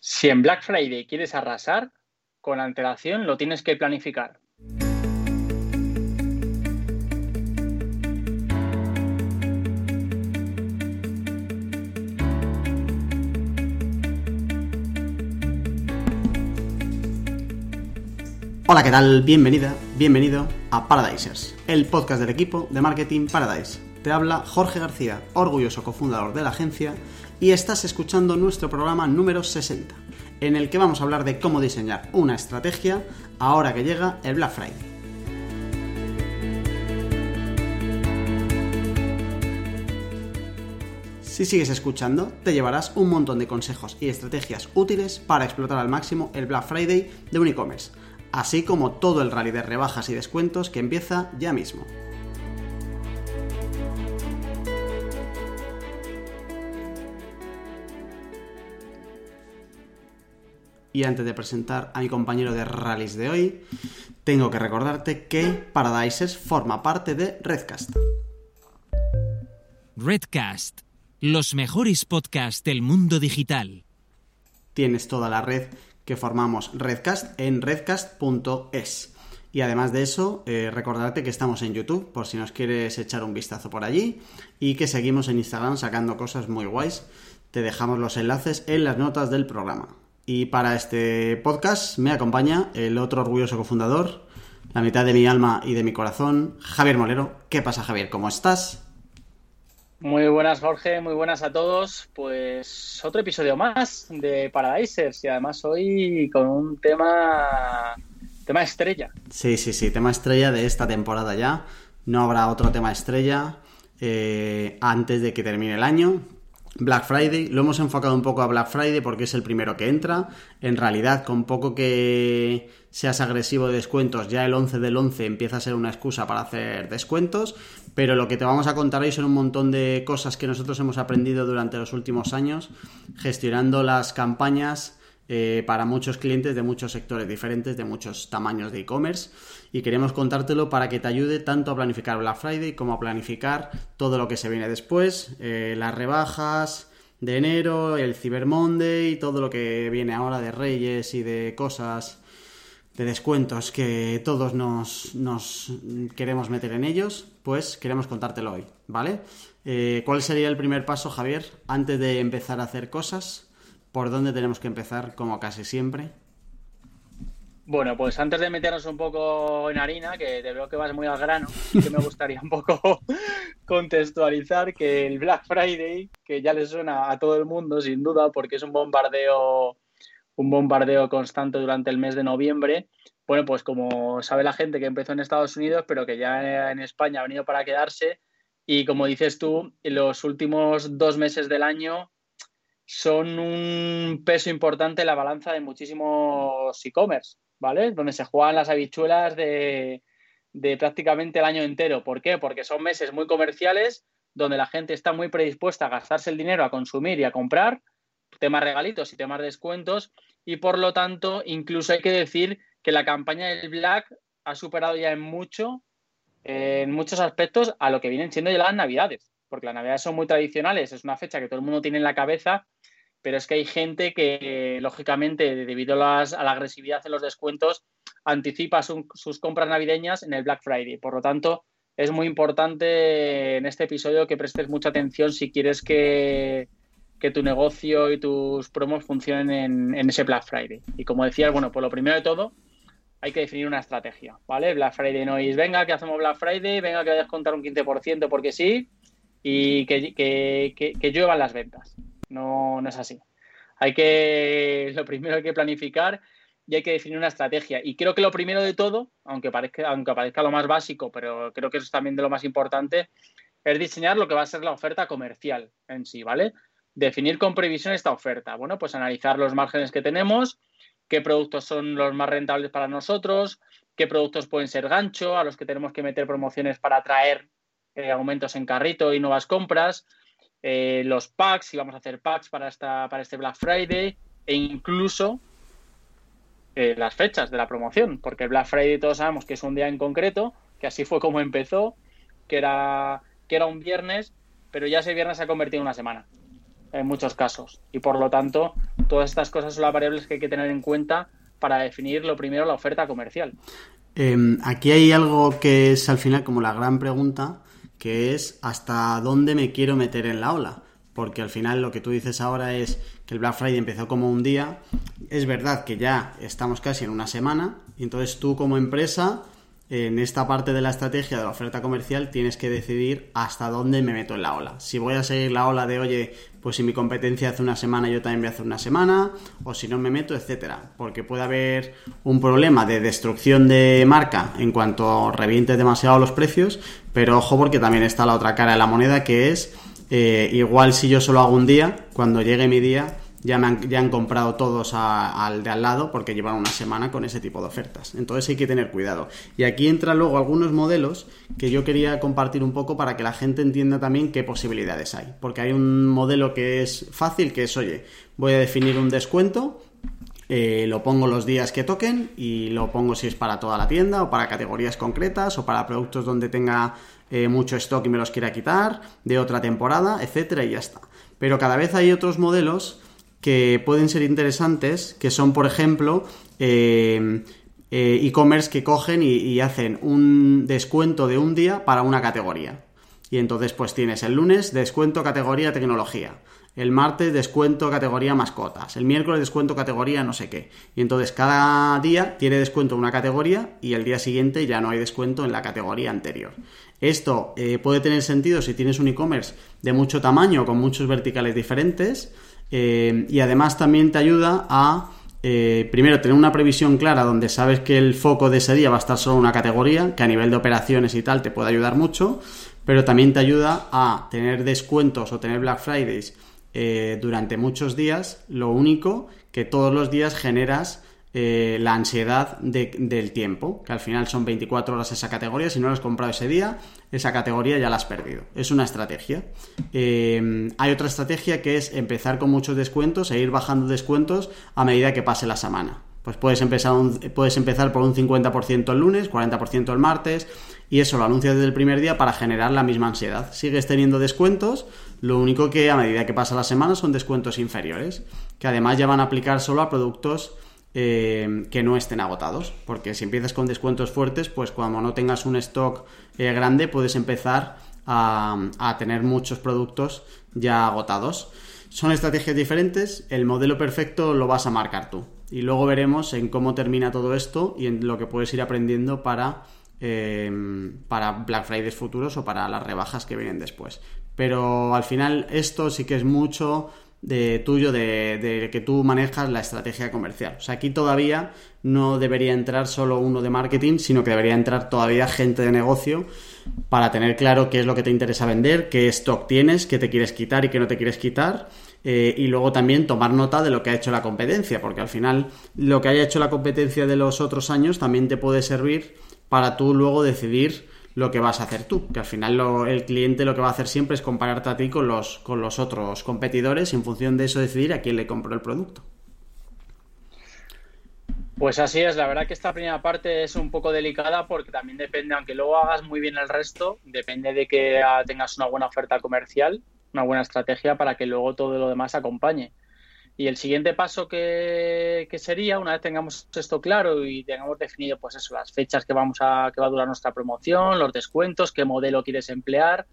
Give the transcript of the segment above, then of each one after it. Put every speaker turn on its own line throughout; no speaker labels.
Si en Black Friday quieres arrasar, con antelación lo tienes que planificar.
Hola, ¿qué tal? Bienvenida, bienvenido a Paradisers, el podcast del equipo de Marketing Paradise. Te habla Jorge García, orgulloso cofundador de la agencia, y estás escuchando nuestro programa número 60, en el que vamos a hablar de cómo diseñar una estrategia ahora que llega el Black Friday. Si sigues escuchando, te llevarás un montón de consejos y estrategias útiles para explotar al máximo el Black Friday de un e-commerce así como todo el rally de rebajas y descuentos que empieza ya mismo. Y antes de presentar a mi compañero de rallies de hoy, tengo que recordarte que Paradises forma parte de Redcast.
Redcast, los mejores podcasts del mundo digital.
Tienes toda la red que formamos Redcast en redcast.es. Y además de eso, eh, recordarte que estamos en YouTube, por si nos quieres echar un vistazo por allí, y que seguimos en Instagram sacando cosas muy guays. Te dejamos los enlaces en las notas del programa. Y para este podcast me acompaña el otro orgulloso cofundador, la mitad de mi alma y de mi corazón, Javier Molero. ¿Qué pasa, Javier? ¿Cómo estás?
Muy buenas, Jorge, muy buenas a todos. Pues otro episodio más de Paradisers y además hoy con un tema tema estrella.
Sí, sí, sí, tema estrella de esta temporada ya. No habrá otro tema estrella eh, antes de que termine el año. Black Friday, lo hemos enfocado un poco a Black Friday porque es el primero que entra. En realidad, con poco que seas agresivo de descuentos, ya el 11 del 11 empieza a ser una excusa para hacer descuentos. Pero lo que te vamos a contar hoy son un montón de cosas que nosotros hemos aprendido durante los últimos años, gestionando las campañas eh, para muchos clientes de muchos sectores diferentes, de muchos tamaños de e-commerce y queremos contártelo para que te ayude tanto a planificar Black Friday como a planificar todo lo que se viene después, eh, las rebajas de enero, el Cyber Monday todo lo que viene ahora de Reyes y de cosas de descuentos que todos nos, nos queremos meter en ellos, pues queremos contártelo hoy, ¿vale? Eh, ¿Cuál sería el primer paso, Javier, antes de empezar a hacer cosas? ¿Por dónde tenemos que empezar, como casi siempre?
Bueno, pues antes de meternos un poco en harina, que te veo que vas muy al grano, que me gustaría un poco contextualizar que el Black Friday, que ya le suena a todo el mundo sin duda, porque es un bombardeo, un bombardeo constante durante el mes de noviembre. Bueno, pues como sabe la gente que empezó en Estados Unidos, pero que ya en España ha venido para quedarse. Y como dices tú, los últimos dos meses del año son un peso importante en la balanza de muchísimos e-commerce ¿vale? Donde se juegan las habichuelas de, prácticamente el año entero. ¿Por qué? Porque son meses muy comerciales donde la gente está muy predispuesta a gastarse el dinero, a consumir y a comprar, temas regalitos y temas descuentos, y por lo tanto, incluso hay que decir que la campaña del Black ha superado ya en mucho, en muchos aspectos, a lo que vienen siendo ya las Navidades, porque las Navidades son muy tradicionales, es una fecha que todo el mundo tiene en la cabeza pero es que hay gente que, lógicamente, debido a, la agresividad en los descuentos, anticipa sus compras navideñas en el Black Friday. Por lo tanto, es muy importante en este episodio que prestes mucha atención si quieres que, tu negocio y tus promos funcionen en, ese Black Friday. Y como decías, bueno, pues lo primero de todo, hay que definir una estrategia, ¿vale? Black Friday no es, venga, que hacemos Black Friday, venga, que vayas a contar un 15% porque sí, y que, que, que lluevan las ventas. No, no es así. Hay que, lo primero hay que planificar y hay que definir una estrategia. Y creo que lo primero de todo, aunque parezca, aunque parezca lo más básico, pero creo que eso es también de lo más importante, es diseñar lo que va a ser la oferta comercial en sí, ¿vale? Definir con previsión esta oferta. Bueno, pues analizar los márgenes que tenemos, qué productos son los más rentables para nosotros, qué productos pueden ser gancho, a los que tenemos que meter promociones para atraer eh, aumentos en carrito y nuevas compras, eh, los packs, si vamos a hacer packs para, esta, para este Black Friday e incluso eh, las fechas de la promoción, porque el Black Friday todos sabemos que es un día en concreto, que así fue como empezó, que era, que era un viernes, pero ya ese viernes se ha convertido en una semana. en muchos casos. Y por lo tanto, todas estas cosas son las variables que hay que tener en cuenta para definir lo primero la oferta comercial.
Em, aquí hay algo que es al final como la gran pregunta, que es hasta dónde me quiero meter en la ola. Porque al final lo que tú dices ahora es que el Black Friday empezó como un día. Es verdad que ya estamos casi en una semana. Y entonces tú como empresa en esta parte de la estrategia de la oferta comercial tienes que decidir hasta dónde me meto en la ola. Si voy a seguir la ola de, oye, pues si mi competencia hace una semana, yo también voy a hacer una semana, o si no me meto, etcétera. Porque puede haber un problema de destrucción de marca en cuanto reviente demasiado los precios, pero ojo porque también está la otra cara de la moneda que es eh, igual si yo solo hago un día, cuando llegue mi día, ya, han, ya han comprado todos al de al lado porque llevan una semana con ese tipo de ofertas. Entonces hay que tener cuidado. Y aquí entran luego algunos modelos que yo quería compartir un poco para que la gente entienda también qué posibilidades hay. Porque hay un modelo que es fácil, que es, oye, voy a definir un descuento. Eh, lo pongo los días que toquen y lo pongo si es para toda la tienda o para categorías concretas o para productos donde tenga eh, mucho stock y me los quiera quitar de otra temporada, etcétera y ya está. Pero cada vez hay otros modelos que pueden ser interesantes, que son, por ejemplo, eh, eh, e-commerce que cogen y, hacen un descuento de un día para una categoría. Y entonces, pues tienes el lunes descuento categoría tecnología. El martes descuento categoría mascotas. El miércoles descuento categoría no sé qué. Y entonces cada día tiene descuento en una categoría y el día siguiente ya no hay descuento en la categoría anterior. Esto eh, puede tener sentido si tienes un e-commerce de mucho tamaño con muchos verticales diferentes eh, y además también te ayuda a, eh, primero, tener una previsión clara donde sabes que el foco de ese día va a estar solo una categoría, que a nivel de operaciones y tal te puede ayudar mucho, pero también te ayuda a tener descuentos o tener Black Fridays eh, durante muchos días. Lo único que todos los días generas la ansiedad del tiempo, que al final son 24 horas esa categoría, si no lo has comprado ese día, esa categoría ya la has perdido. Es una estrategia. Eh, hay otra estrategia que es empezar con muchos descuentos e ir bajando descuentos a medida que pase la semana. Pues puedes empezar, puedes empezar por un 50% el lunes, 40% el martes, y eso lo anuncias desde el primer día para generar la misma ansiedad. Sigues teniendo descuentos, lo único que a medida que pasa la semana son descuentos inferiores, que además ya van a aplicar solo a productos eh, que no estén agotados. Porque si empiezas con descuentos fuertes, pues cuando no tengas un stock eh, grande, puedes empezar a, tener muchos productos ya agotados. Son estrategias diferentes, el modelo perfecto lo vas a marcar tú. Y luego veremos en cómo termina todo esto y en lo que puedes ir aprendiendo para, eh, para Black Fridays futuros o para las rebajas que vienen después. Pero al final esto sí que es mucho de tuyo de, que tú manejas la estrategia comercial. O sea, aquí todavía no debería entrar solo uno de marketing, sino que debería entrar todavía gente de negocio para tener claro qué es lo que te interesa vender, qué stock tienes, qué te quieres quitar y qué no te quieres quitar. Eh, y luego también tomar nota de lo que ha hecho la competencia, porque al final lo que haya hecho la competencia de los otros años también te puede servir para tú luego decidir lo que vas a hacer tú, que al final el cliente lo que va a hacer siempre es compararte a ti con los, con los otros competidores y en función de eso decidir a quién le compro el producto.
Pues así es, la verdad que esta primera parte es un poco delicada porque también depende, aunque luego hagas muy bien el resto, depende de que tengas una buena oferta comercial, una buena estrategia para que luego todo lo demás acompañe. Y el siguiente paso que, sería, una vez tengamos esto claro y tengamos definido, pues eso, las fechas que vamos a, que va a durar nuestra promoción, los descuentos, qué modelo quieres emplear,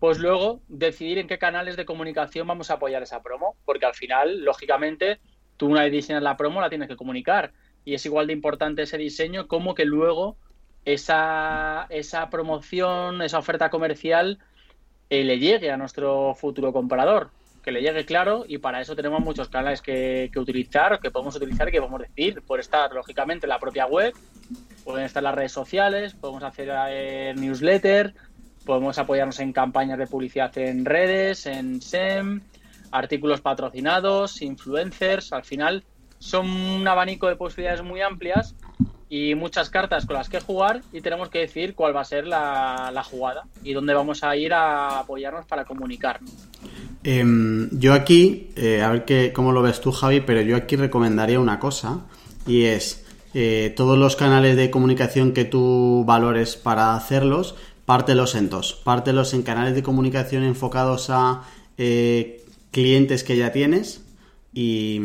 pues luego decidir en qué canales de comunicación vamos a apoyar esa promo, porque al final, lógicamente, tú una vez diseñas la promo la tienes que comunicar. Y es igual de importante ese diseño como que luego esa, esa promoción, esa oferta comercial eh, le llegue a nuestro futuro comprador que le llegue claro y para eso tenemos muchos canales que, utilizar, que podemos utilizar y que podemos decir. Por estar, lógicamente, en la propia web, pueden estar las redes sociales, podemos hacer eh, newsletter, podemos apoyarnos en campañas de publicidad en redes, en SEM, artículos patrocinados, influencers. Al final son un abanico de posibilidades muy amplias y muchas cartas con las que jugar y tenemos que decir cuál va a ser la, la jugada y dónde vamos a ir a apoyarnos para comunicarnos.
Em, yo aquí, eh, a ver qué, cómo lo ves tú, Javi, pero yo aquí recomendaría una cosa y es eh, todos los canales de comunicación que tú valores para hacerlos, pártelos en dos. Pártelos en canales de comunicación enfocados a eh, clientes que ya tienes y,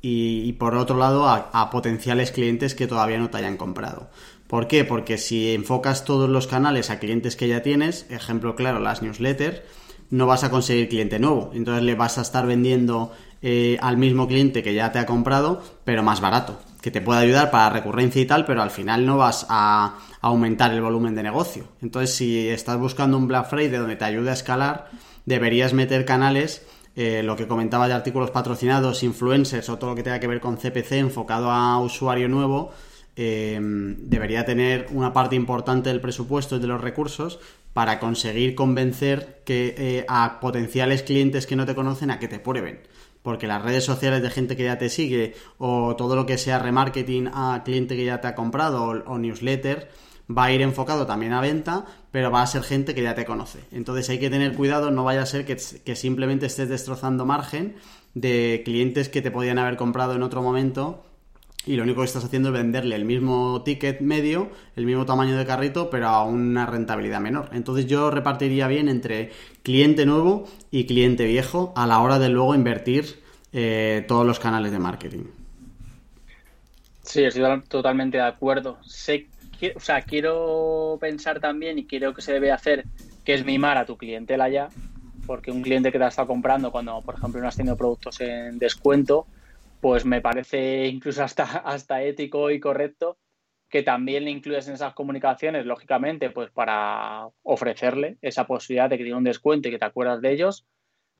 y, por otro lado a, potenciales clientes que todavía no te hayan comprado. ¿Por qué? Porque si enfocas todos los canales a clientes que ya tienes, ejemplo claro, las newsletters, no vas a conseguir cliente nuevo. Entonces le vas a estar vendiendo eh, al mismo cliente que ya te ha comprado, pero más barato, que te puede ayudar para recurrencia y tal, pero al final no vas a aumentar el volumen de negocio. Entonces, si estás buscando un Black Friday donde te ayude a escalar, deberías meter canales eh, lo que comentaba de artículos patrocinados, influencers o todo lo que tenga que ver con CPC enfocado a usuario nuevo, eh, debería tener una parte importante del presupuesto y de los recursos para conseguir convencer que, eh, a potenciales clientes que no te conocen a que te prueben. Porque las redes sociales de gente que ya te sigue o todo lo que sea remarketing a cliente que ya te ha comprado o newsletter, va a ir enfocado también a venta, pero va a ser gente que ya te conoce. Entonces hay que tener cuidado, no vaya a ser que, simplemente estés destrozando margen de clientes que te podían haber comprado en otro momento y lo único que estás haciendo es venderle el mismo ticket medio, el mismo tamaño de carrito, pero a una rentabilidad menor. Entonces yo repartiría bien entre cliente nuevo y cliente viejo a la hora de luego invertir eh, todos los canales de marketing.
Sí, estoy totalmente de acuerdo. Sé o sea, quiero pensar también y creo que se debe hacer, que es mimar a tu clientela ya, porque un cliente que te ha estado comprando cuando, por ejemplo, no has tenido productos en descuento, pues me parece incluso hasta, hasta ético y correcto que también le incluyas en esas comunicaciones, lógicamente, pues para ofrecerle esa posibilidad de que tenga un descuento y que te acuerdas de ellos.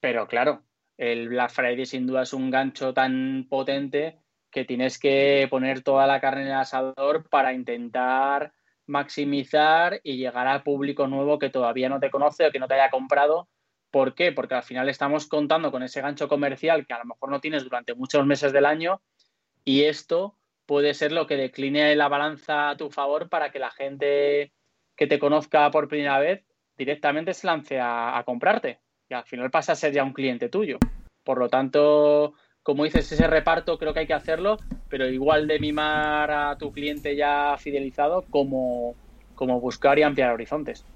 Pero claro, el Black Friday sin duda es un gancho tan potente que tienes que poner toda la carne en el asador para intentar maximizar y llegar al público nuevo que todavía no te conoce o que no te haya comprado. ¿Por qué? Porque al final estamos contando con ese gancho comercial que a lo mejor no tienes durante muchos meses del año y esto puede ser lo que decline la balanza a tu favor para que la gente que te conozca por primera vez directamente se lance a, comprarte y al final pasa a ser ya un cliente tuyo. Por lo tanto, como dices, ese reparto creo que hay que hacerlo, pero igual de mimar a tu cliente ya fidelizado como, como buscar y ampliar horizontes.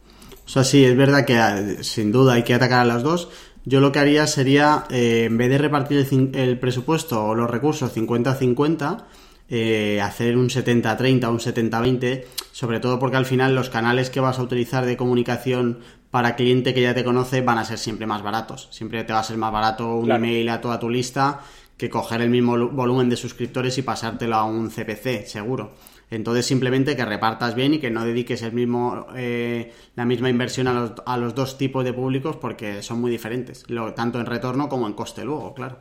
O sea, sí, es verdad que eh, sin duda hay que atacar a las dos. Yo lo que haría sería, eh, en vez de repartir el, presupuesto o los recursos 50-50, eh, hacer un 70-30 o un 70-20, sobre todo porque al final los canales que vas a utilizar de comunicación para cliente que ya te conoce van a ser siempre más baratos. Siempre te va a ser más barato un email a toda tu lista que coger el mismo volumen de suscriptores y pasártelo a un CPC, seguro. Entonces simplemente que repartas bien y que no dediques el mismo, eh, la misma inversión a los, a los, dos tipos de públicos porque son muy diferentes, tanto en retorno como en coste luego, claro.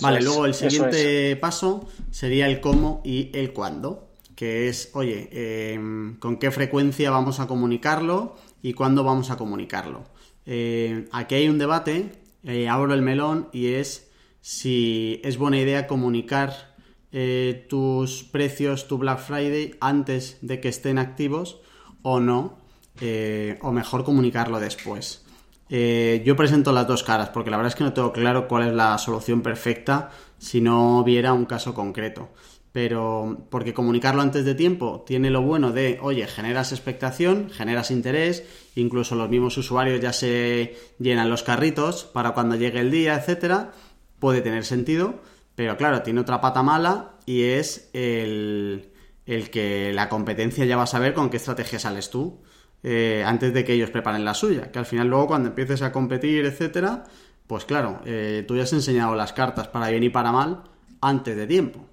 vale, luego el siguiente paso sería el cómo y el cuándo, que es, oye, eh, con qué frecuencia vamos a comunicarlo y cuándo vamos a comunicarlo. Eh, aquí hay un debate eh, abro el melón y es si es buena idea comunicar eh, tus precios, tu Black Friday, antes de que estén activos o no, eh, o mejor comunicarlo después. yo presento las dos caras porque la verdad es que no tengo claro cuál es la solución perfecta si no viera un caso concreto pero porque comunicarlo antes de tiempo tiene lo bueno de, oye, generas expectación, generas interés, incluso los mismos usuarios ya se llenan los carritos para cuando llegue el día, etcétera, puede tener sentido, pero claro, tiene otra pata mala y es el, que la competencia ya va a saber con qué estrategia sales tú eh, antes de que ellos preparen la suya, que al final luego cuando empieces a competir, etcétera, pues claro, eh, tú ya has enseñado las cartas para bien y para mal antes de tiempo.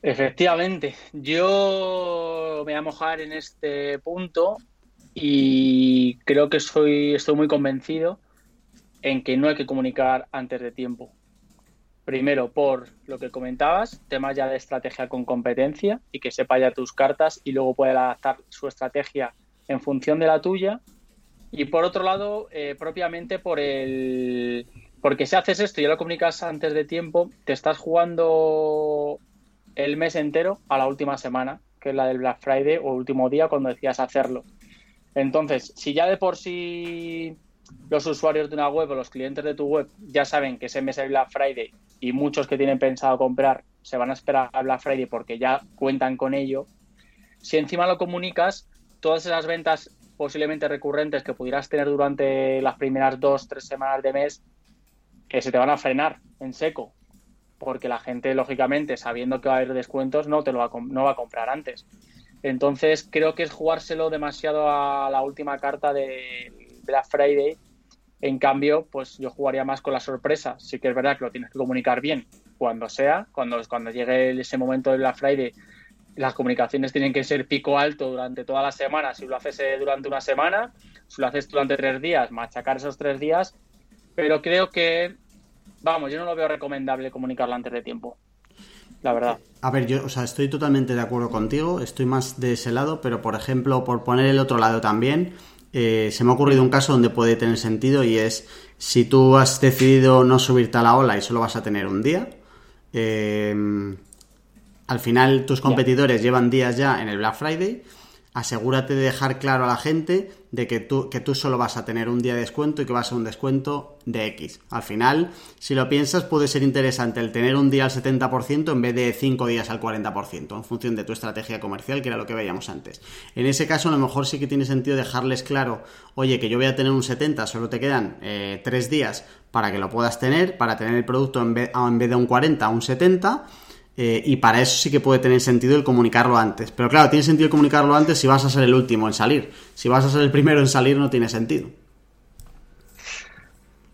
Efectivamente, yo me voy a mojar en este punto y creo que soy, estoy muy convencido en que no hay que comunicar antes de tiempo. Primero, por lo que comentabas, temas ya de estrategia con competencia y que sepa ya tus cartas y luego puede adaptar su estrategia en función de la tuya. Y por otro lado, eh, propiamente por el... Porque si haces esto y lo comunicas antes de tiempo, te estás jugando el mes entero a la última semana, que es la del Black Friday o último día cuando decías hacerlo. Entonces, si ya de por sí los usuarios de una web o los clientes de tu web ya saben que ese mes es Black Friday y muchos que tienen pensado comprar se van a esperar a Black Friday porque ya cuentan con ello, si encima lo comunicas, todas esas ventas posiblemente recurrentes que pudieras tener durante las primeras dos, tres semanas de mes, que se te van a frenar en seco. Porque la gente, lógicamente, sabiendo que va a haber descuentos, no te lo va no va a comprar antes. Entonces, creo que es jugárselo demasiado a la última carta de Black Friday. En cambio, pues yo jugaría más con la sorpresa. Sí que es verdad que lo tienes que comunicar bien cuando sea, cuando, cuando llegue ese momento de Black Friday las comunicaciones tienen que ser pico alto durante toda la semana. Si lo haces eh, durante una semana, si lo haces durante tres días, machacar esos tres días. Pero creo que, vamos, yo no lo veo recomendable comunicarlo antes de tiempo. La verdad.
A ver, yo, o sea, estoy totalmente de acuerdo contigo. Estoy más de ese lado, pero por ejemplo, por poner el otro lado también, eh, se me ha ocurrido un caso donde puede tener sentido y es si tú has decidido no subirte a la ola y solo vas a tener un día. Eh, al final tus competidores llevan días ya en el Black Friday. Asegúrate de dejar claro a la gente de que tú, que tú solo vas a tener un día de descuento y que va a ser un descuento de X. Al final, si lo piensas, puede ser interesante el tener un día al 70% en vez de 5 días al 40%, en función de tu estrategia comercial, que era lo que veíamos antes. En ese caso, a lo mejor sí que tiene sentido dejarles claro, oye, que yo voy a tener un 70, solo te quedan eh, 3 días para que lo puedas tener, para tener el producto en vez, en vez de un 40 a un 70 eh, y para eso sí que puede tener sentido el comunicarlo antes. Pero claro, tiene sentido comunicarlo antes si vas a ser el último en salir. Si vas a ser el primero en salir no tiene sentido.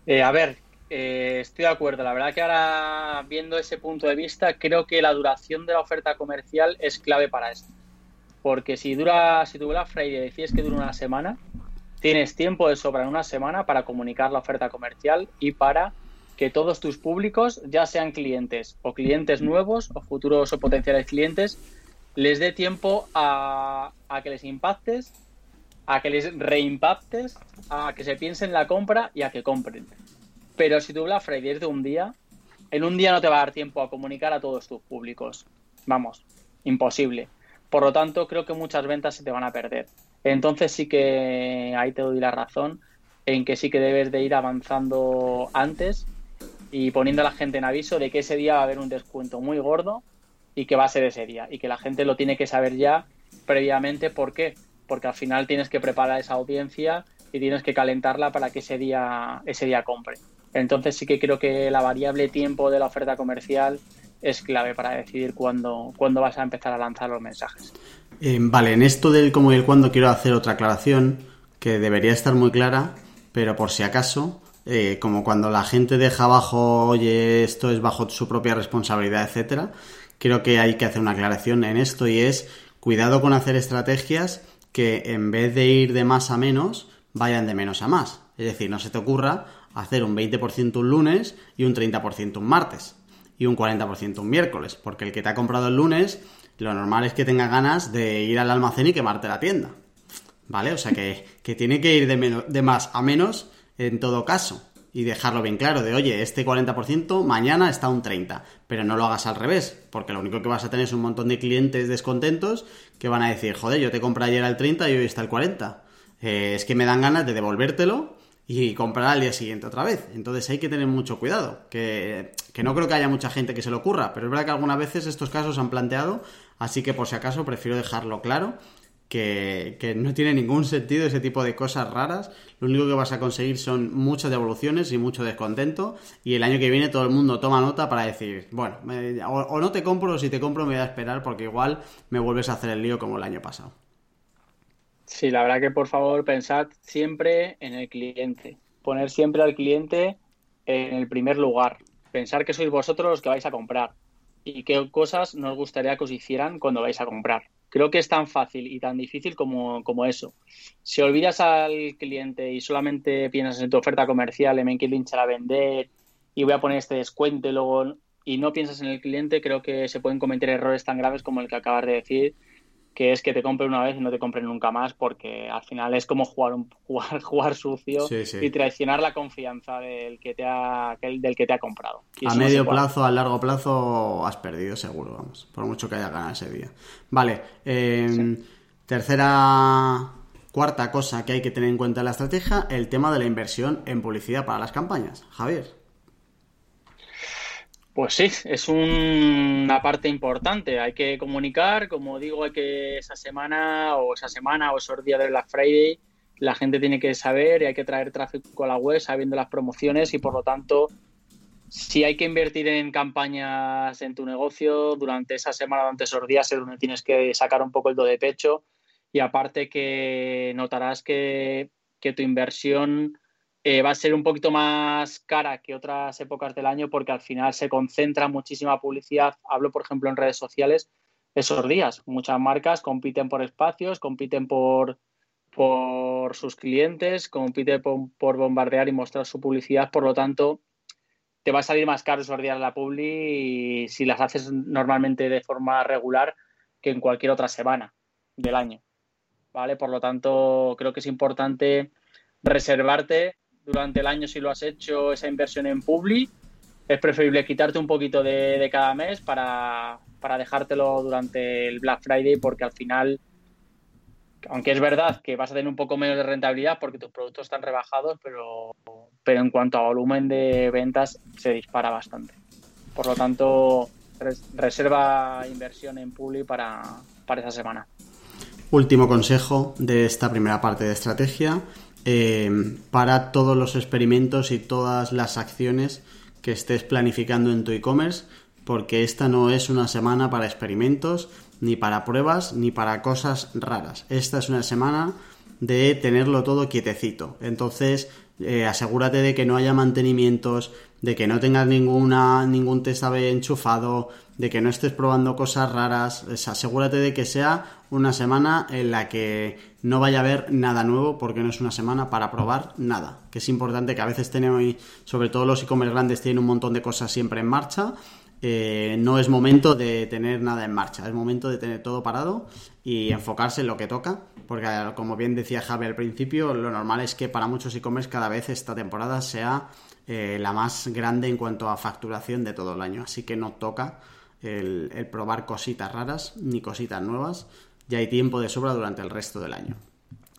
Eh, a ver, eh, estoy de acuerdo. La verdad que ahora, viendo ese punto de vista, creo que la duración de la oferta comercial es clave para esto. Porque si dura, si Black Friday decides que dura una semana, tienes tiempo de sobra en una semana para comunicar la oferta comercial y para que todos tus públicos, ya sean clientes o clientes nuevos o futuros o potenciales clientes, les dé tiempo a, que les impactes, a que les reimpactes, a que se piensen la compra y a que compren. Pero si tu Black Friday es de un día, en un día no te va a dar tiempo a comunicar a todos tus públicos. Vamos, imposible. Por lo tanto, creo que muchas ventas se te van a perder. Entonces sí que ahí te doy la razón en que sí que debes de ir avanzando antes y poniendo a la gente en aviso de que ese día va a haber un descuento muy gordo y que va a ser ese día y que la gente lo tiene que saber ya previamente. ¿Por qué? Porque al final tienes que preparar esa audiencia y tienes que calentarla para que ese día, ese día compre. Entonces sí que creo que la variable tiempo de la oferta comercial es clave para decidir cuándo, cuándo vas a empezar a lanzar los mensajes.
Eh, vale, en esto del cómo y el cuándo quiero hacer otra aclaración que debería estar muy clara, pero por si acaso, eh, como cuando la gente deja abajo, oye, esto es bajo su propia responsabilidad, etcétera. Creo que hay que hacer una aclaración en esto y es cuidado con hacer estrategias que en vez de ir de más a menos, vayan de menos a más. Es decir, no se te ocurra hacer un 20% un lunes y un 30% un martes y un 40% un miércoles, porque el que te ha comprado el lunes, lo normal es que tenga ganas de ir al almacén y quemarte la tienda. ¿Vale? O sea que, que tiene que ir de, de más a menos en todo caso. Y dejarlo bien claro de, oye, este 40% mañana está un 30%, pero no lo hagas al revés, porque lo único que vas a tener es un montón de clientes descontentos que van a decir, joder, yo te compré ayer al 30 y hoy está el 40. Eh, es que me dan ganas de devolvértelo y comprar al día siguiente otra vez. Entonces hay que tener mucho cuidado, que, que no creo que haya mucha gente que se lo ocurra, pero es verdad que algunas veces estos casos han planteado, así que por si acaso prefiero dejarlo claro que, no tiene ningún sentido ese tipo de cosas raras. Lo único que vas a conseguir son muchas devoluciones y mucho descontento. Y el año que viene todo el mundo toma nota para decir, bueno, o, no te compro o si te compro me voy a esperar porque igual me vuelves a hacer el lío como el año pasado.
Sí, la verdad que por favor pensad siempre en el cliente. Poner siempre al cliente en el primer lugar. Pensar que sois vosotros los que vais a comprar y qué cosas nos gustaría que os hicieran cuando vais a comprar. Creo que es tan fácil y tan difícil como, eso. Si olvidas al cliente y solamente piensas en tu oferta comercial, en me quiero hinchar a vender y voy a poner este descuento y luego y no piensas en el cliente, creo que se pueden cometer errores tan graves como el que acabas de decir que es que te compre una vez y no te compren nunca más, porque al final es como jugar un, jugar, jugar sucio y traicionar la confianza del que te ha, del que te ha comprado.
a medio plazo, a largo plazo, has perdido seguro, vamos, por mucho que haya ganado ese día. Vale, em, tercera, cuarta cosa que hay que tener en cuenta en la estrategia, el tema de la inversión en publicidad para las campañas. Javier.
Pues sí, es una parte importante. Hay que comunicar, como digo, hay que esa semana o esa semana o esos días de Black Friday la gente tiene que saber y hay que traer tráfico a la web sabiendo las promociones y por lo tanto si hay que invertir en campañas en tu negocio durante esa semana, durante esos días es donde tienes que sacar un poco el do de pecho y aparte que notarás que, tu inversión eh, va a ser un poquito más cara que otras épocas del año porque al final se concentra muchísima publicidad. Hablo, por ejemplo, en redes sociales esos días. Muchas marcas compiten por espacios, compiten por, por sus clientes, compiten por, bombardear y mostrar su publicidad. Por lo tanto, te va a salir más caro esos días la publi si las haces normalmente de forma regular que en cualquier otra semana del año. ¿Vale? Por lo tanto, creo que es importante reservarte durante el año si lo has hecho esa inversión en publi. Es preferible quitarte un poquito de, de cada mes para, para dejártelo durante el Black Friday porque al final, aunque es verdad que vas a tener un poco menos de rentabilidad porque tus productos están rebajados, pero, pero en cuanto a volumen de ventas se dispara bastante. Por lo tanto, reserva inversión en Publi para, para esa semana.
Último consejo de esta primera parte de estrategia. Eh, para todos los experimentos y todas las acciones que estés planificando en tu e-commerce, porque esta no es una semana para experimentos, ni para pruebas, ni para cosas raras. Esta es una semana de tenerlo todo quietecito. Entonces, eh, asegúrate de que no haya mantenimientos, de que no tengas ninguna, ningún test enchufado, de que no estés probando cosas raras. asegúrate de que sea una semana en la que no vaya a haber nada nuevo, porque no es una semana para probar nada. Que es importante que a veces tenemos, sobre todo los e-commerce grandes, tienen un montón de cosas siempre en marcha. Eh, no es momento de tener nada en marcha, es momento de tener todo parado y enfocarse en lo que toca, porque como bien decía Javi al principio, lo normal es que para muchos e-commerce cada vez esta temporada sea eh, la más grande en cuanto a facturación de todo el año, así que no toca el probar cositas raras ni cositas nuevas, ya hay tiempo de sobra durante el resto del año.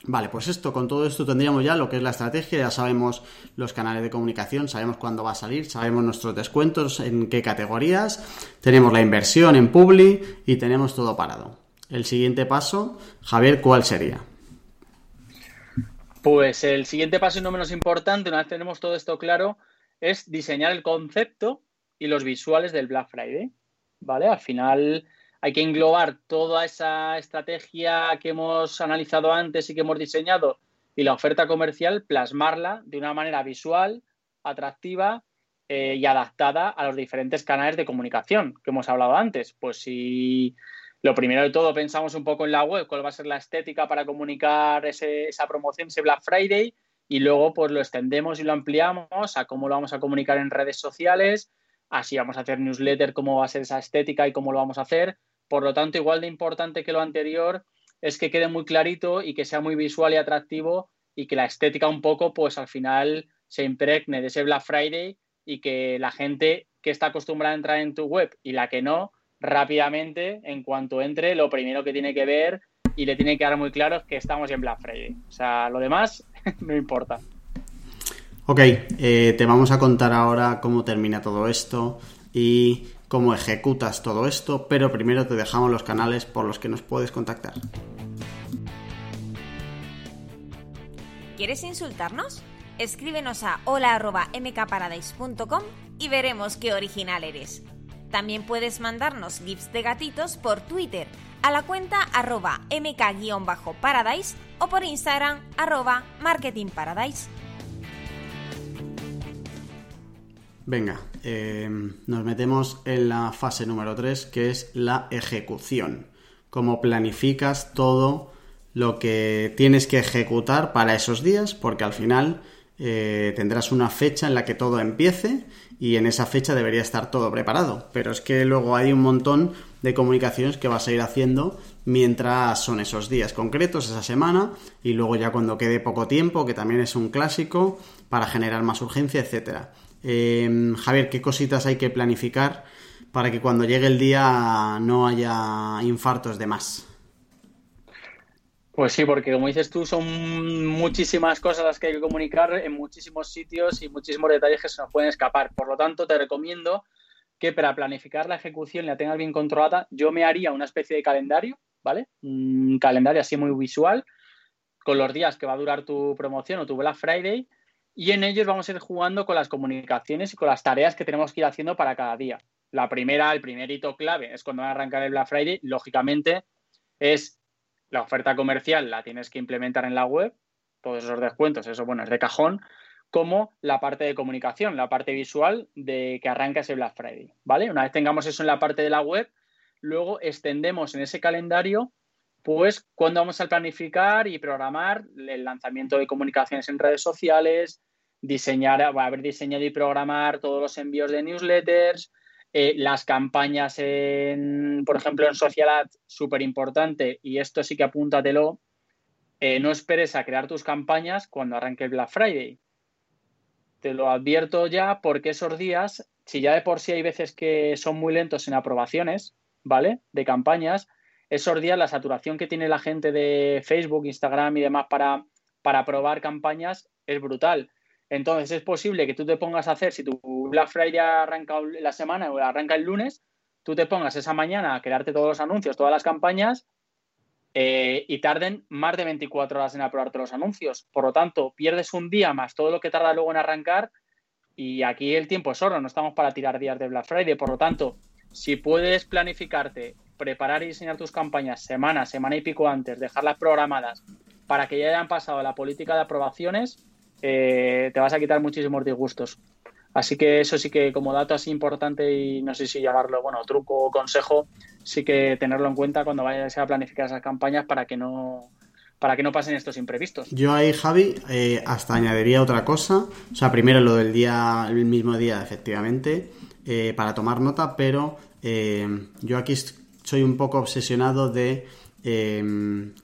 Vale, pues esto, con todo esto tendríamos ya lo que es la estrategia, ya sabemos los canales de comunicación, sabemos cuándo va a salir, sabemos nuestros descuentos, en qué categorías, tenemos la inversión en Publi y tenemos todo parado. El siguiente paso, Javier, ¿cuál sería?
Pues el siguiente paso y no menos importante, una vez tenemos todo esto claro, es diseñar el concepto y los visuales del Black Friday. ¿Vale? Al final hay que englobar toda esa estrategia que hemos analizado antes y que hemos diseñado y la oferta comercial, plasmarla de una manera visual, atractiva eh, y adaptada a los diferentes canales de comunicación que hemos hablado antes. Pues si lo primero de todo pensamos un poco en la web, cuál va a ser la estética para comunicar esa promoción, ese Black Friday, y luego pues lo extendemos y lo ampliamos a cómo lo vamos a comunicar en redes sociales, así vamos a hacer newsletter, cómo va a ser esa estética y cómo lo vamos a hacer. Por lo tanto, igual de importante que lo anterior es que quede muy clarito y que sea muy visual y atractivo y que la estética un poco, pues al final se impregne de ese Black Friday y que la gente que está acostumbrada a entrar en tu web y la que no, rápidamente, en cuanto entre, lo primero que tiene que ver y le tiene que dar muy claro es que estamos en Black Friday. O sea, lo demás no importa.
Ok, eh, te vamos a contar ahora cómo termina todo esto y cómo ejecutas todo esto, pero primero te dejamos los canales por los que nos puedes contactar.
¿Quieres insultarnos? Escríbenos a hola.mkparadise.com y veremos qué original eres. También puedes mandarnos gifs de gatitos por Twitter a la cuenta arroba mk-paradise o por Instagram arroba marketingparadise.
Venga, eh, nos metemos en la fase número 3, que es la ejecución. Cómo planificas todo lo que tienes que ejecutar para esos días, porque al final eh, tendrás una fecha en la que todo empiece y en esa fecha debería estar todo preparado. Pero es que luego hay un montón de comunicaciones que vas a ir haciendo mientras son esos días concretos, esa semana, y luego ya cuando quede poco tiempo, que también es un clásico, para generar más urgencia, etcétera. Em, Javier, ¿qué cositas hay que planificar para que cuando llegue el día no haya infartos de más?
Pues sí, porque como dices tú, son muchísimas cosas las que hay que comunicar en muchísimos sitios y muchísimos detalles que se nos pueden escapar. Por lo tanto, te recomiendo que para planificar la ejecución la tengas bien controlada, yo me haría una especie de calendario, ¿vale? Un calendario así muy visual, con los días que va a durar tu promoción o tu Black Friday y en ellos vamos a ir jugando con las comunicaciones y con las tareas que tenemos que ir haciendo para cada día. La primera, el primer hito clave es cuando va a arrancar el Black Friday, lógicamente es la oferta comercial, la tienes que implementar en la web, todos esos descuentos, eso bueno, es de cajón, como la parte de comunicación, la parte visual de que arranca ese Black Friday, ¿vale? Una vez tengamos eso en la parte de la web, luego extendemos en ese calendario pues cuándo vamos a planificar y programar el lanzamiento de comunicaciones en redes sociales, diseñar, haber diseñado y programar todos los envíos de newsletters, eh, las campañas en, por ejemplo, en Social Ads, súper importante, y esto sí que apúntatelo, eh, no esperes a crear tus campañas cuando arranque el Black Friday. Te lo advierto ya porque esos días, si ya de por sí hay veces que son muy lentos en aprobaciones, ¿vale? De campañas, esos días la saturación que tiene la gente de Facebook, Instagram y demás para, para probar campañas es brutal. Entonces es posible que tú te pongas a hacer, si tu Black Friday arranca la semana o arranca el lunes, tú te pongas esa mañana a crearte todos los anuncios, todas las campañas eh, y tarden más de 24 horas en aprobarte los anuncios. Por lo tanto, pierdes un día más todo lo que tarda luego en arrancar y aquí el tiempo es oro, no estamos para tirar días de Black Friday. Por lo tanto, si puedes planificarte preparar y diseñar tus campañas semana, semana y pico antes, dejarlas programadas para que ya hayan pasado la política de aprobaciones, eh, te vas a quitar muchísimos disgustos. Así que eso sí que como dato así importante y no sé si llamarlo, bueno, truco o consejo, sí que tenerlo en cuenta cuando vayas a planificar esas campañas para que no para que no pasen estos imprevistos.
Yo ahí, Javi, eh, hasta añadiría otra cosa. O sea, primero lo del día, el mismo día, efectivamente, eh, para tomar nota, pero yo aquí soy un poco obsesionado de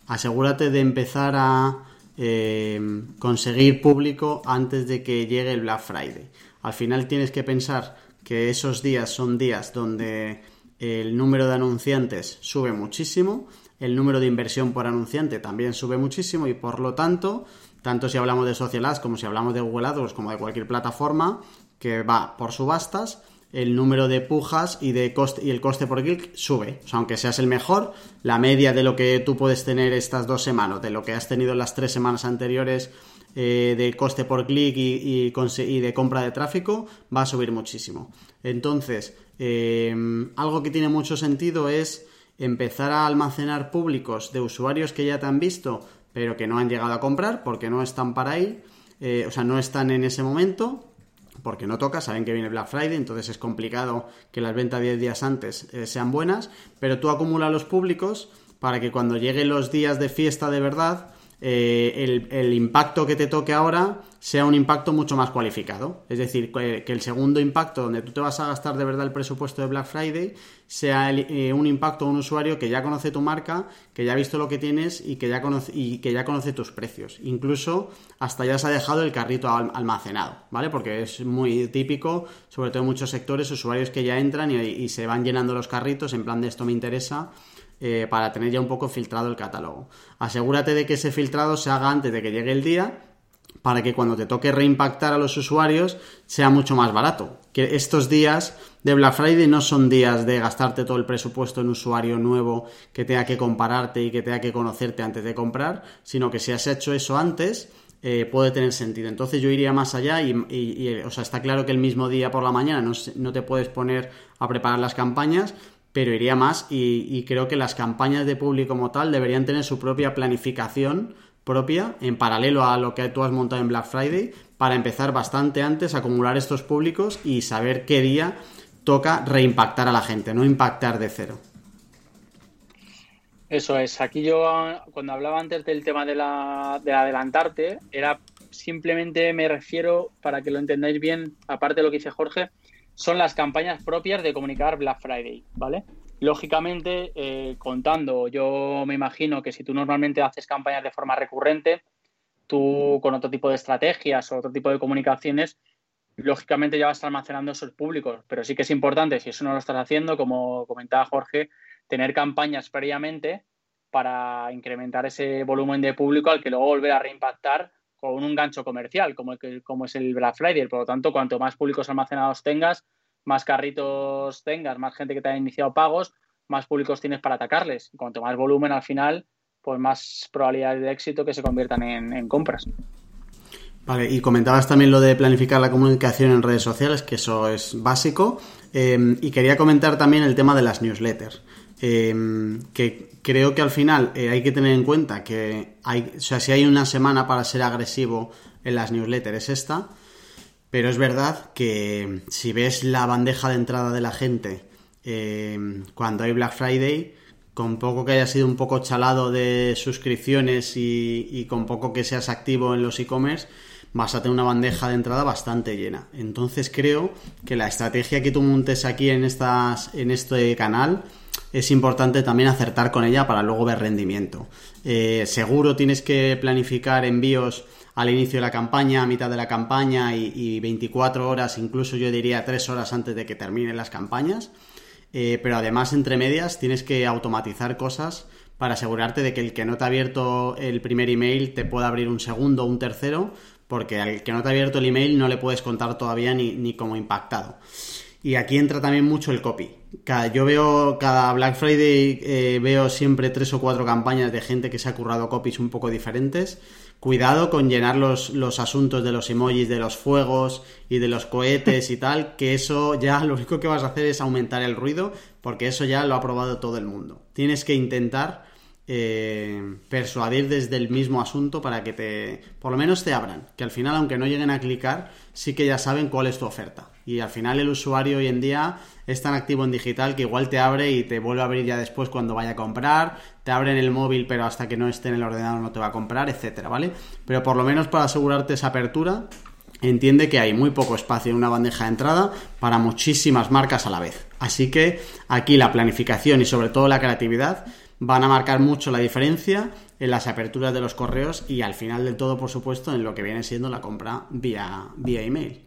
asegúrate de empezar a em, conseguir público antes de que llegue el Black Friday. Al final tienes que pensar que esos días son días donde el número de anunciantes sube muchísimo, el número de inversión por anunciante también sube muchísimo y por lo tanto, tanto si hablamos de Social Ads como si hablamos de Google Ads como de cualquier plataforma que va por subastas, el número de pujas y, de coste, y el coste por clic sube. O sea, aunque seas el mejor, la media de lo que tú puedes tener estas dos semanas, de lo que has tenido las tres semanas anteriores eh, de coste por clic y, de compra de tráfico, va a subir muchísimo. Entonces, eh, algo que tiene mucho sentido es empezar a almacenar públicos de usuarios que ya te han visto, pero que no han llegado a comprar porque no están para ahí, eh, o sea, no están en ese momento porque no toca, saben que viene Black Friday, entonces es complicado que las ventas 10 días antes eh, sean buenas, pero tú acumulas los públicos para que cuando lleguen los días de fiesta de verdad, eh, el, impacto que te toque ahora sea un impacto mucho más cualificado. Es decir, que, el segundo impacto donde tú te vas a gastar de verdad el presupuesto de Black Friday sea eh, un impacto a un usuario que ya conoce tu marca, que ya ha visto lo que tienes y que ya conoce, y que ya conoce tus precios. Incluso hasta ya se ha dejado el carrito almacenado, ¿vale? Porque es muy típico, sobre todo en muchos sectores, usuarios que ya entran y, y se van llenando los carritos en plan de esto me interesa eh, para tener ya un poco filtrado el catálogo. Asegúrate de que ese filtrado se haga antes de que llegue el día para que cuando te toque reimpactar a los usuarios sea mucho más barato. Que estos días de Black Friday no son días de gastarte todo el presupuesto en usuario nuevo que tenga que compararte y que tenga que conocerte antes de comprar, sino que si has hecho eso antes, eh, puede tener sentido. Entonces yo iría más allá y, o sea, está claro que el mismo día por la mañana no, no, te puedes poner a preparar las campañas, pero iría más y, creo que las campañas de público como tal deberían tener su propia planificación propia en paralelo a lo que tú has montado en Black Friday para empezar bastante antes a acumular estos públicos y saber qué día toca reimpactar a la gente, no impactar de cero.
Eso es. Aquí yo, cuando hablaba antes del tema de, la, de adelantarte, era simplemente me refiero, para que lo entendáis bien, aparte de lo que dice Jorge, son las campañas propias de comunicar Black Friday, ¿vale? Lógicamente, eh, contando, yo me imagino que si tú normalmente haces campañas de forma recurrente, tú con otro tipo de estrategias o otro tipo de comunicaciones, lógicamente ya vas almacenando esos públicos, pero sí que es importante, si eso no lo estás haciendo, como comentaba Jorge, tener campañas previamente para incrementar ese volumen de público al que luego volver a reimpactar con un gancho comercial, como, es el Black Friday. Por lo tanto, cuanto más públicos almacenados tengas, más carritos tengas, más gente que te haya iniciado pagos, más públicos tienes para atacarles. Y cuanto más volumen al final, pues más probabilidades de éxito que se conviertan en, compras.
Vale, y comentabas también lo de planificar la comunicación en redes sociales, que eso es básico. Eh, y quería comentar también el tema de las newsletters. Eh, que creo que al final eh, hay que tener en cuenta que hay, o sea, si hay una semana para ser agresivo en las newsletters es esta, pero es verdad que si ves la bandeja de entrada de la gente cuando hay Black Friday, con poco que haya sido un poco chalado de suscripciones y, con poco que seas activo en los e-commerce, vas a tener una bandeja de entrada bastante llena. Entonces creo que la estrategia que tú montes aquí en, estas, en este canal es importante también acertar con ella para luego ver rendimiento. Eh, seguro tienes que planificar envíos al inicio de la campaña, a mitad de la campaña y, y 24 horas, incluso yo diría 3 horas antes de que terminen las campañas eh, pero además entre medias tienes que automatizar cosas para asegurarte de que el que no te ha abierto el primer email te pueda abrir un segundo o un tercero, porque al que no te ha abierto el email no le puedes contar todavía ni, ni como impactado. Y aquí entra también mucho el copy. yo veo cada Black Friday, eh, veo siempre tres o cuatro campañas de gente que se ha currado copies un poco diferentes cuidado con llenar los, los, asuntos de los emojis, de los fuegos y de los cohetes y tal, que eso ya lo único que vas a hacer es aumentar el ruido, porque eso ya lo ha probado todo el mundo. Tienes que intentar eh, persuadir desde el mismo asunto para que te, por lo menos te abran, que al final, aunque no lleguen a clicar, sí que ya saben cuál es tu oferta. Y al final el usuario hoy en día es tan activo en digital que igual te abre y te vuelve a abrir ya después cuando vaya a comprar, te abre en el móvil pero hasta que no esté en el ordenador no te va a comprar, etcétera, ¿vale? Pero por lo menos para asegurarte esa apertura, entiende que hay muy poco espacio en una bandeja de entrada para muchísimas marcas a la vez. Así que aquí la planificación y sobre todo la creatividad van a marcar mucho la diferencia en las aperturas de los correos y al final del todo, por supuesto, en lo que viene siendo la compra vía, vía email.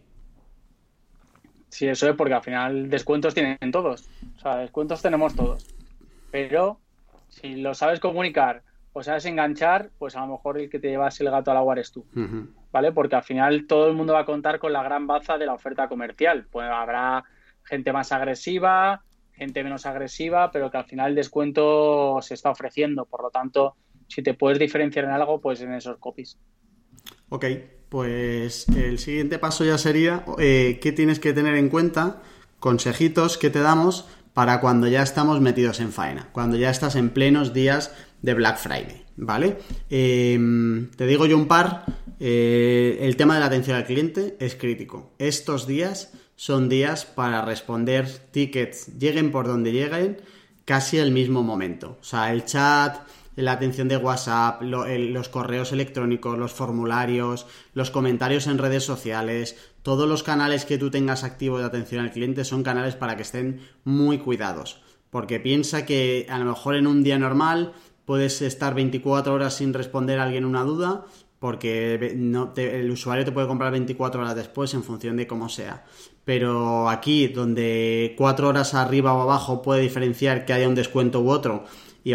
Sí, eso es porque al final descuentos tienen todos. O sea, descuentos tenemos todos. Pero si lo sabes comunicar o sabes enganchar, pues a lo mejor el que te llevas el gato al agua eres tú. ¿Vale? Porque al final todo el mundo va a contar con la gran baza de la oferta comercial. Pues habrá gente más agresiva, gente menos agresiva, pero que al final el descuento se está ofreciendo. Por lo tanto, si te puedes diferenciar en algo, pues en esos copies.
Ok, pues el siguiente paso ya sería eh, qué tienes que tener en cuenta, consejitos que te damos para cuando ya estamos metidos en faena, cuando ya estás en plenos días de Black Friday, ¿vale? Em, te digo yo un par, eh, el tema de la atención al cliente es crítico. Estos días son días para responder tickets, lleguen por donde lleguen, casi al mismo momento. O sea, el chat, la atención de WhatsApp, los correos electrónicos, los formularios, los comentarios en redes sociales, todos los canales que tú tengas activos de atención al cliente son canales para que estén muy cuidados. Porque piensa que a lo mejor en un día normal puedes estar 24 horas sin responder a alguien una duda, porque el usuario te puede comprar 24 horas después en función de cómo sea. Pero aquí, donde 4 horas arriba o abajo puede diferenciar que haya un descuento u otro,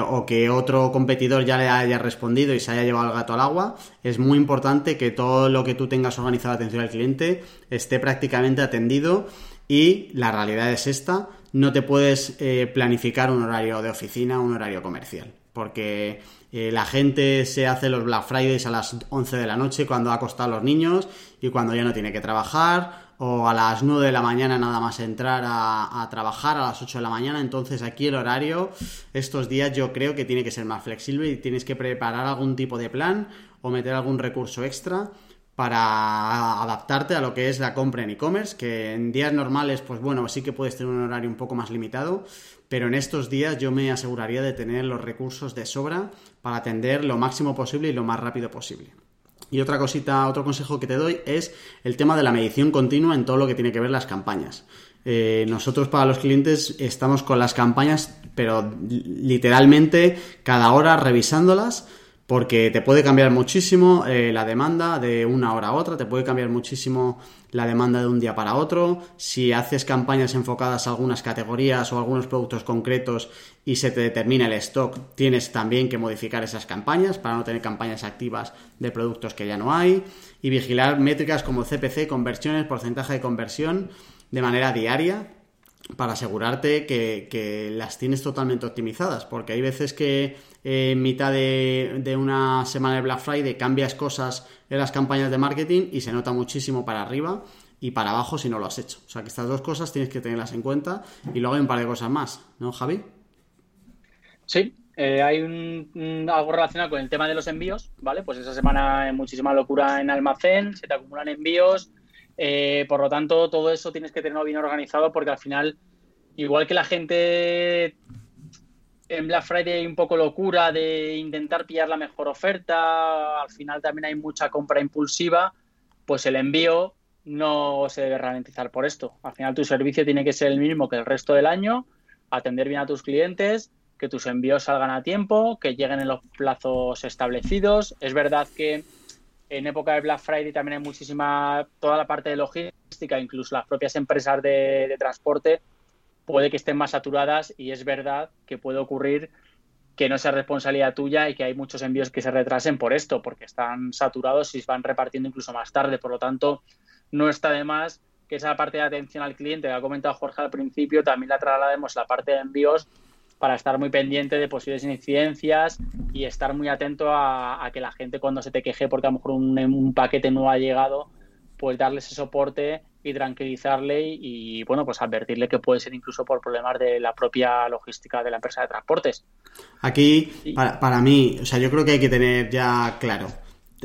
o que otro competidor ya le haya respondido y se haya llevado el gato al agua, es muy importante que todo lo que tú tengas organizado de atención al cliente esté prácticamente atendido y la realidad es esta, no te puedes eh, planificar un horario de oficina, un horario comercial, porque eh, la gente se hace los Black Fridays a las 11 de la noche cuando ha acostado a los niños y cuando ya no tiene que trabajar o a las 9 de la mañana nada más entrar a, trabajar a las 8 de la mañana. Entonces aquí el horario estos días yo creo que tiene que ser más flexible y tienes que preparar algún tipo de plan o meter algún recurso extra para adaptarte a lo que es la compra en e-commerce, que en días normales, pues bueno, sí que puedes tener un horario un poco más limitado, pero en estos días yo me aseguraría de tener los recursos de sobra para atender lo máximo posible y lo más rápido posible. Y otra cosita, otro consejo que te doy es el tema de la medición continua en todo lo que tiene que ver las campañas. Eh, nosotros para los clientes estamos con las campañas, pero literalmente cada hora revisándolas porque te puede cambiar muchísimo eh, la demanda de una hora a otra, te puede cambiar muchísimo la demanda de un día para otro, si haces campañas enfocadas a algunas categorías o algunos productos concretos y se te determina el stock, tienes también que modificar esas campañas para no tener campañas activas de productos que ya no hay y vigilar métricas como CPC, conversiones, porcentaje de conversión de manera diaria para asegurarte que, las tienes totalmente optimizadas, porque hay veces que en mitad de, una semana de Black Friday cambias cosas en las campañas de marketing y se nota muchísimo para arriba y para abajo si no lo has hecho. O sea que estas dos cosas tienes que tenerlas en cuenta y luego hay un par de cosas más, ¿no, Javi?
Sí, eh, hay un, algo relacionado con el tema de los envíos, ¿vale? Pues esa semana hay muchísima locura en almacén, se te acumulan envíos, eh, por lo tanto todo eso tienes que tenerlo bien organizado porque al final, igual que la gente en Black Friday hay un poco locura de intentar pillar la mejor oferta, al final también hay mucha compra impulsiva, pues el envío no se debe ralentizar por esto. Al final tu servicio tiene que ser el mismo que el resto del año, atender bien a tus clientes, que tus envíos salgan a tiempo, que lleguen en los plazos establecidos. Es verdad que en época de Black Friday también hay muchísima, toda la parte de logística, incluso las propias empresas de, de transporte, puede que estén más saturadas y es verdad que puede ocurrir que no sea responsabilidad tuya y que hay muchos envíos que se retrasen por esto, porque están saturados y se van repartiendo incluso más tarde. Por lo tanto, no está de más que esa parte de atención al cliente que ha comentado Jorge al principio también la traslademos la parte de envíos para estar muy pendiente de posibles incidencias y estar muy atento a, que la gente cuando se te queje porque a lo mejor un, paquete no ha llegado, pues darle ese soporte y tranquilizarle y, bueno, pues advertirle que puede ser incluso por problemas de la propia logística de la empresa de transportes.
Aquí, para, para mí, o sea, yo creo que hay que tener ya claro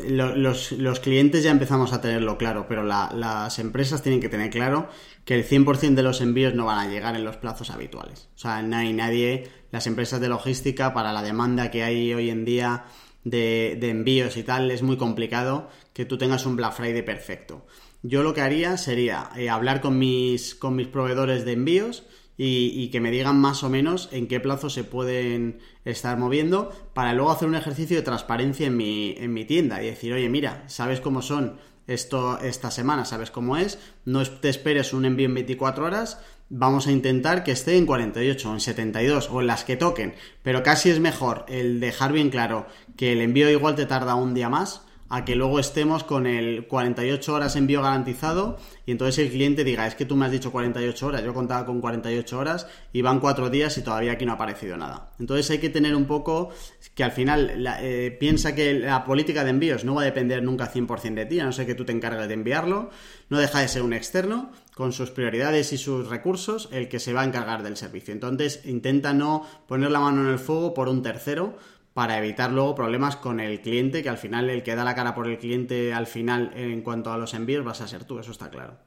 los, los, clientes ya empezamos a tenerlo claro, pero las empresas tienen que tener claro que el 100% de los envíos no van a llegar en los plazos habituales. O sea, no hay nadie, las empresas de logística, para la demanda que hay hoy en día de, de envíos y tal, es muy complicado que tú tengas un Black Friday perfecto. Yo lo que haría sería eh, hablar con mis, con mis proveedores de envíos y, que me digan más o menos en qué plazo se pueden estar moviendo para luego hacer un ejercicio de transparencia en mi, en mi tienda y decir, oye, mira, sabes cómo son esto esta semana, sabes cómo es, no te esperes un envío en 24 horas, vamos a intentar que esté en 48 o en 72 o en las que toquen, pero casi es mejor el dejar bien claro que el envío igual te tarda un día más a que luego estemos con el 48 horas envío garantizado y entonces el cliente diga, es que tú me has dicho 48 horas, yo contaba con 48 horas y van cuatro días y todavía aquí no ha aparecido nada. Entonces hay que tener un poco que al final eh, piensa que la política de envíos no va a depender nunca 100% de ti, a no ser que tú te encargues de enviarlo, no deja de ser un externo con sus prioridades y sus recursos el que se va a encargar del servicio. Entonces intenta no poner la mano en el fuego por un tercero para evitar luego problemas con el cliente, que al final el que da la cara por el cliente al final en cuanto a los envíos vas a ser tú, eso está claro.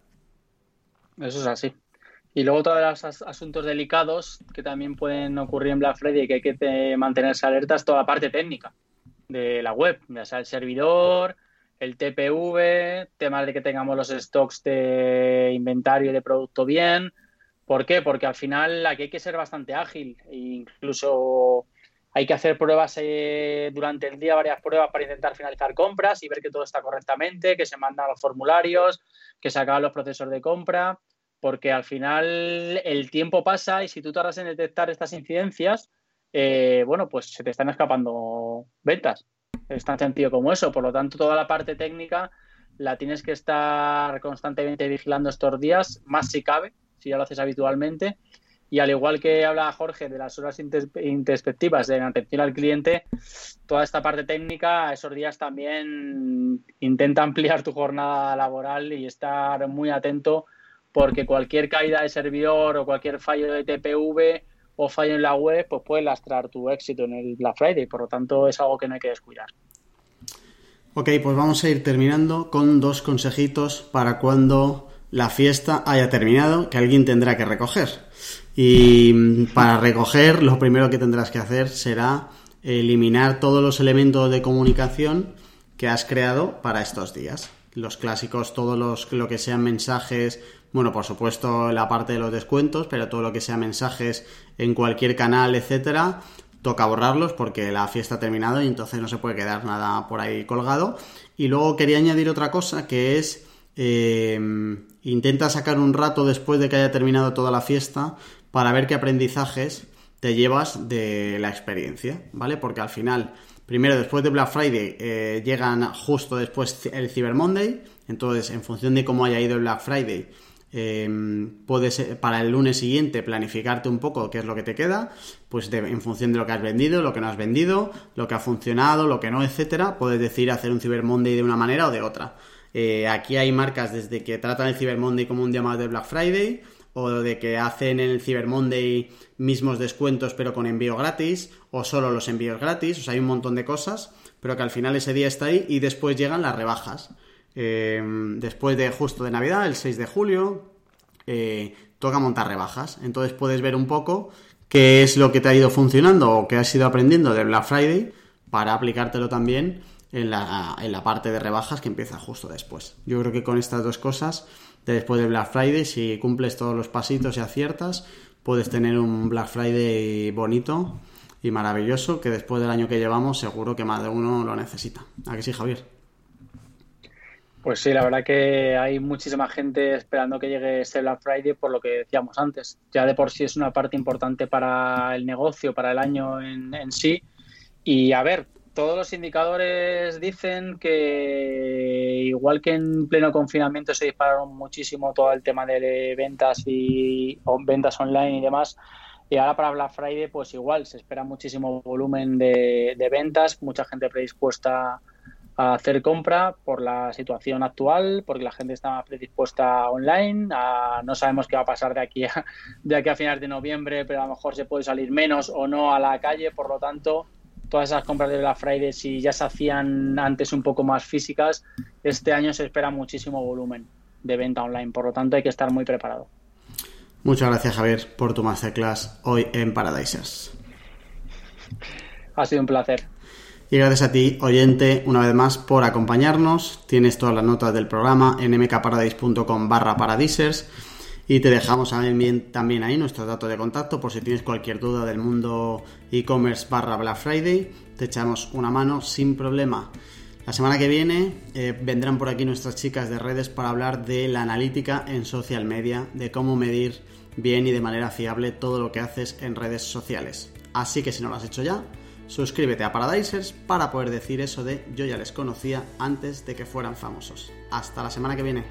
Eso es así. Y luego todos los asuntos delicados que también pueden ocurrir en Black Friday y que hay que mantenerse alertas, toda la parte técnica de la web, ya sea el servidor, el TPV, temas de que tengamos los stocks de inventario y de producto bien. ¿Por qué? Porque al final aquí hay que ser bastante ágil e incluso hay que hacer pruebas eh, durante el día, varias pruebas para intentar finalizar compras y ver que todo está correctamente, que se mandan los formularios, que se acaban los procesos de compra, porque al final el tiempo pasa y si tú tardas en detectar estas incidencias, eh, bueno, pues se te están escapando ventas. Es tan sencillo como eso. Por lo tanto, toda la parte técnica la tienes que estar constantemente vigilando estos días, más si cabe, si ya lo haces habitualmente y al igual que habla Jorge de las horas introspectivas de atención al cliente, toda esta parte técnica, esos días también intenta ampliar tu jornada laboral y estar muy atento porque cualquier caída de servidor o cualquier fallo de TPV o fallo en la web, pues puede lastrar tu éxito en el Black Friday. Por lo tanto, es algo que no hay que descuidar.
Ok, pues vamos a ir terminando con dos consejitos para cuando la fiesta haya terminado, que alguien tendrá que recoger. Y para recoger, lo primero que tendrás que hacer será eliminar todos los elementos de comunicación que has creado para estos días. Los clásicos, todos los lo que sean mensajes, bueno, por supuesto la parte de los descuentos, pero todo lo que sea mensajes en cualquier canal, etcétera, toca borrarlos porque la fiesta ha terminado y entonces no se puede quedar nada por ahí colgado. Y luego quería añadir otra cosa que es eh, intenta sacar un rato después de que haya terminado toda la fiesta para ver qué aprendizajes te llevas de la experiencia, ¿vale? Porque al final, primero después de Black Friday, eh, llegan justo después el Cyber Monday, entonces en función de cómo haya ido el Black Friday, Em, puedes eh, para el lunes siguiente planificarte un poco qué es lo que te queda, pues en función de lo que has vendido, lo que no has vendido, lo que ha funcionado, lo que no, etcétera, puedes decidir hacer un Cyber Monday de una manera o de otra. Eh, aquí hay marcas desde que tratan el Cyber Monday como un llamado de Black Friday, o de que hacen en el Cyber Monday mismos descuentos pero con envío gratis, o solo los envíos gratis, o sea, hay un montón de cosas, pero que al final ese día está ahí y después llegan las rebajas. Eh, después de justo de Navidad, el 6 de julio, eh, toca montar rebajas. Entonces puedes ver un poco qué es lo que te ha ido funcionando o qué has ido aprendiendo de Black Friday para aplicártelo también en la, en la parte de rebajas que empieza justo después. Yo creo que con estas dos cosas, después de Black Friday, si cumples todos los pasitos y aciertas, puedes tener un Black Friday bonito y maravilloso que después del año que llevamos seguro que más de uno lo necesita. ¿A que sí, Javier?
Pues sí, la verdad que hay muchísima gente esperando que llegue ese Black Friday por lo que decíamos antes. Ya de por sí es una parte importante para el negocio, para el año en, sí. Y a ver, todos los indicadores dicen que igual que en pleno confinamiento se dispararon muchísimo todo el tema de ventas y ventas online y demás, y ahora para Black Friday pues igual se espera muchísimo volumen de, ventas, mucha gente predispuesta a hacer compra por la situación actual, porque la gente está más predispuesta online. no sabemos qué va a pasar de aquí a, de aquí a finales de noviembre, pero a lo mejor se puede salir menos o no a la calle. Por lo tanto, todas esas compras de Black Friday, si ya se hacían antes un poco más físicas, este año se espera muchísimo volumen de venta online. Por lo tanto, hay que estar muy preparado.
Muchas gracias, Javier, por tu masterclass hoy en Paradisers.
Ha sido un placer.
Y gracias a ti, oyente, una vez más por acompañarnos. Tienes todas las notas del programa en mkparadise.com barra paradisers. Y te dejamos también, ahí nuestros datos de contacto por si tienes cualquier duda del mundo e-commerce barra Black Friday. Te echamos una mano sin problema. La semana que viene eh, vendrán por aquí nuestras chicas de redes para hablar de la analítica en social media, de cómo medir bien y de manera fiable todo lo que haces en redes sociales. Así que si no lo has hecho ya, Suscríbete a Paradisers para poder decir eso de yo ya les conocía antes de que fueran famosos. Hasta la semana que viene.